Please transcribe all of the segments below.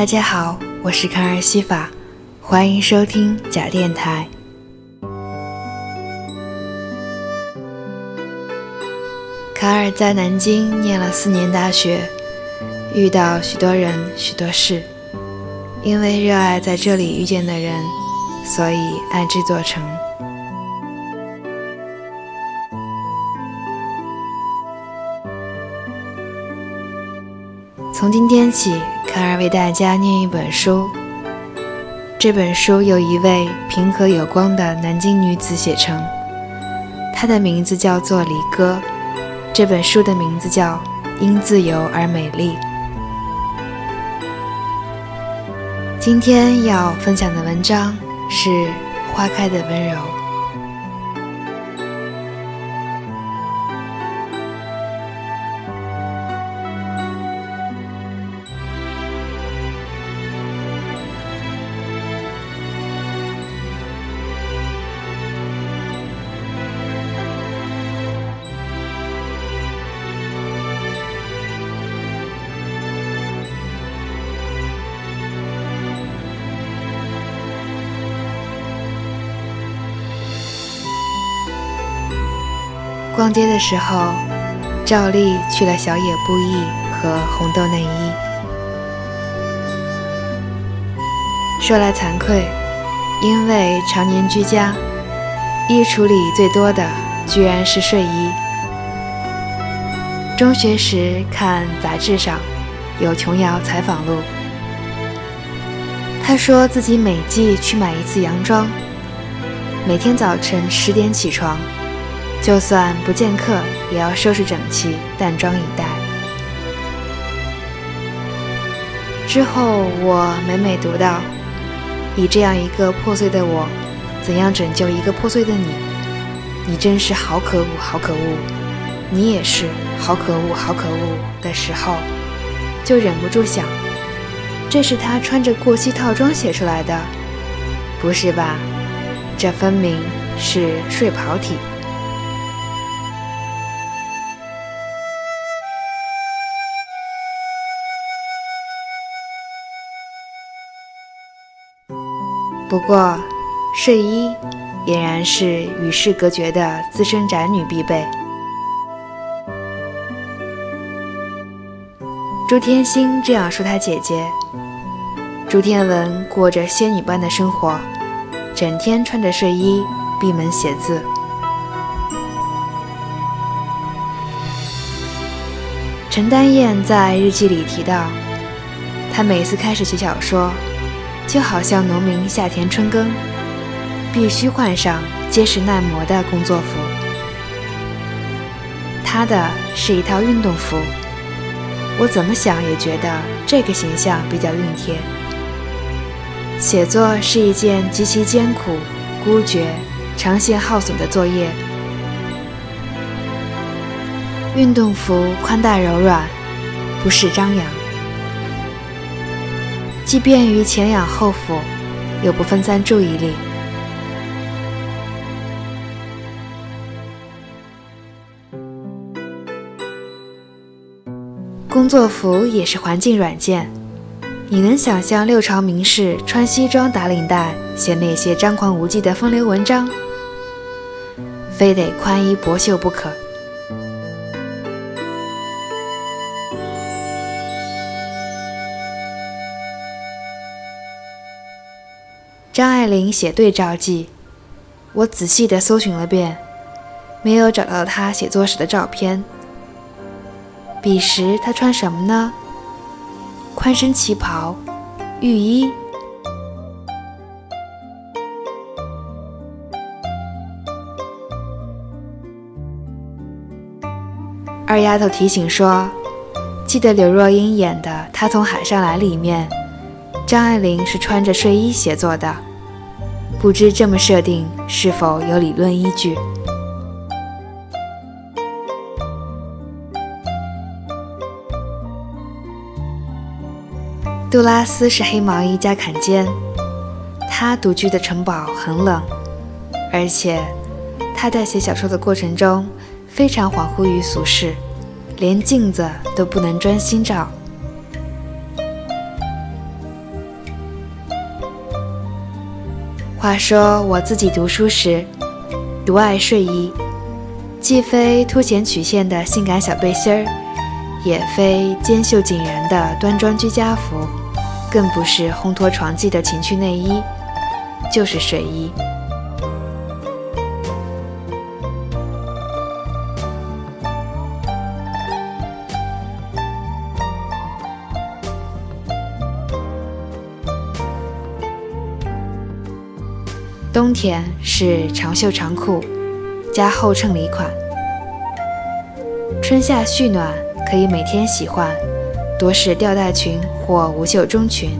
大家好，我是卡尔西法，欢迎收听假电台。卡尔在南京念了四年大学，遇到许多人、许多事，因为热爱在这里遇见的人，所以爱这座城。从今天起，卡尔为大家念一本书。这本书由一位平和有光的南京女子写成，她的名字叫做李歌。这本书的名字叫《因自由而美丽》。今天要分享的文章是《花开的温柔》。逛街的时候，照例去了小野布艺和红豆内衣。说来惭愧，因为常年居家，衣橱里最多的居然是睡衣。中学时看杂志上有琼瑶采访录，她说自己每季去买一次洋装，每天早晨十点起床。就算不见客，也要收拾整齐，淡妆以待。之后，我每每读到“以这样一个破碎的我，怎样拯救一个破碎的你？你真是好可恶，好可恶！你也是好可恶，好可恶！”的时候，就忍不住想：这是他穿着过膝套装写出来的，不是吧？这分明是睡袍体。不过，睡衣俨然是与世隔绝的资深宅女必备。朱天心这样说她姐姐：朱天文过着仙女般的生活，整天穿着睡衣闭门写字。陈丹燕在日记里提到，她每次开始写小说。就好像农民夏田春耕，必须换上结实耐磨的工作服。他的是一套运动服，我怎么想也觉得这个形象比较熨帖。写作是一件极其艰苦、孤绝、长线耗损的作业。运动服宽大柔软，不是张扬。既便于前仰后俯，又不分散注意力。工作服也是环境软件，你能想象六朝名士穿西装打领带写那些张狂无忌的风流文章？非得宽衣薄袖不可。张爱玲写对照记，我仔细地搜寻了遍，没有找到她写作时的照片。彼时她穿什么呢？宽身旗袍、浴衣。二丫头提醒说：“记得刘若英演的《她从海上来》里面。”张爱玲是穿着睡衣写作的，不知这么设定是否有理论依据。杜拉斯是黑毛衣加坎肩，他独居的城堡很冷，而且他在写小说的过程中非常恍惚于俗世，连镜子都不能专心照。话说我自己读书时，独爱睡衣，既非凸显曲线的性感小背心儿，也非肩袖紧然的端庄居家服，更不是烘托床技的情趣内衣，就是睡衣。冬天是长袖长裤加厚衬里款，春夏蓄暖可以每天洗换，多是吊带裙或无袖中裙。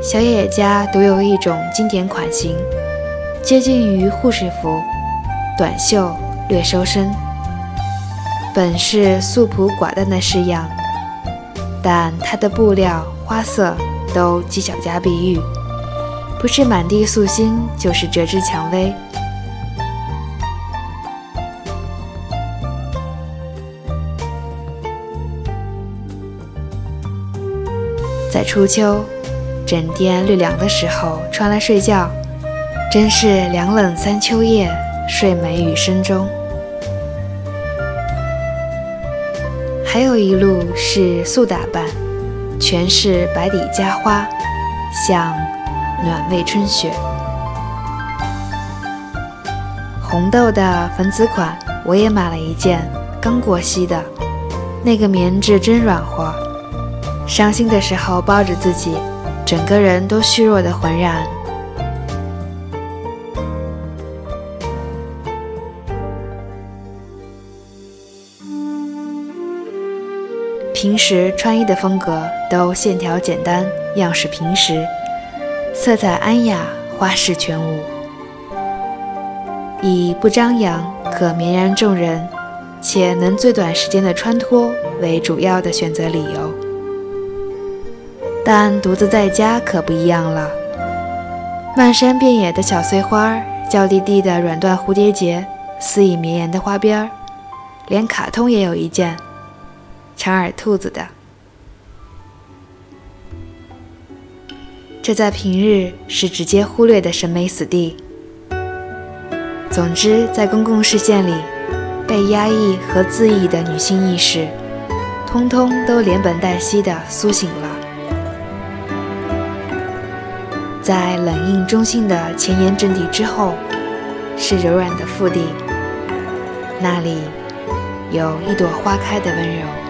小野家独有一种经典款型，接近于护士服，短袖略收身，本是素朴寡淡的式样，但它的布料花色都极小家碧玉。不是满地素心，就是折枝蔷薇。在初秋，枕垫略凉的时候穿来睡觉，真是凉冷三秋夜，睡美雨声中。还有一路是素打扮，全是白底加花，像。暖胃春雪，红豆的粉紫款我也买了一件，刚过膝的，那个棉质真软和。伤心的时候抱着自己，整个人都虚弱的浑然。平时穿衣的风格都线条简单，样式平实。色彩安雅，花式全无，以不张扬、可绵然众人，且能最短时间的穿脱为主要的选择理由。但独自在家可不一样了。漫山遍野的小碎花，娇滴滴的软缎蝴蝶结，丝以绵延的花边儿，连卡通也有一件，长耳兔子的。这在平日是直接忽略的审美死地。总之，在公共视线里，被压抑和自抑的女性意识，通通都连本带息的苏醒了。在冷硬中性的前沿阵地之后，是柔软的腹地，那里有一朵花开的温柔。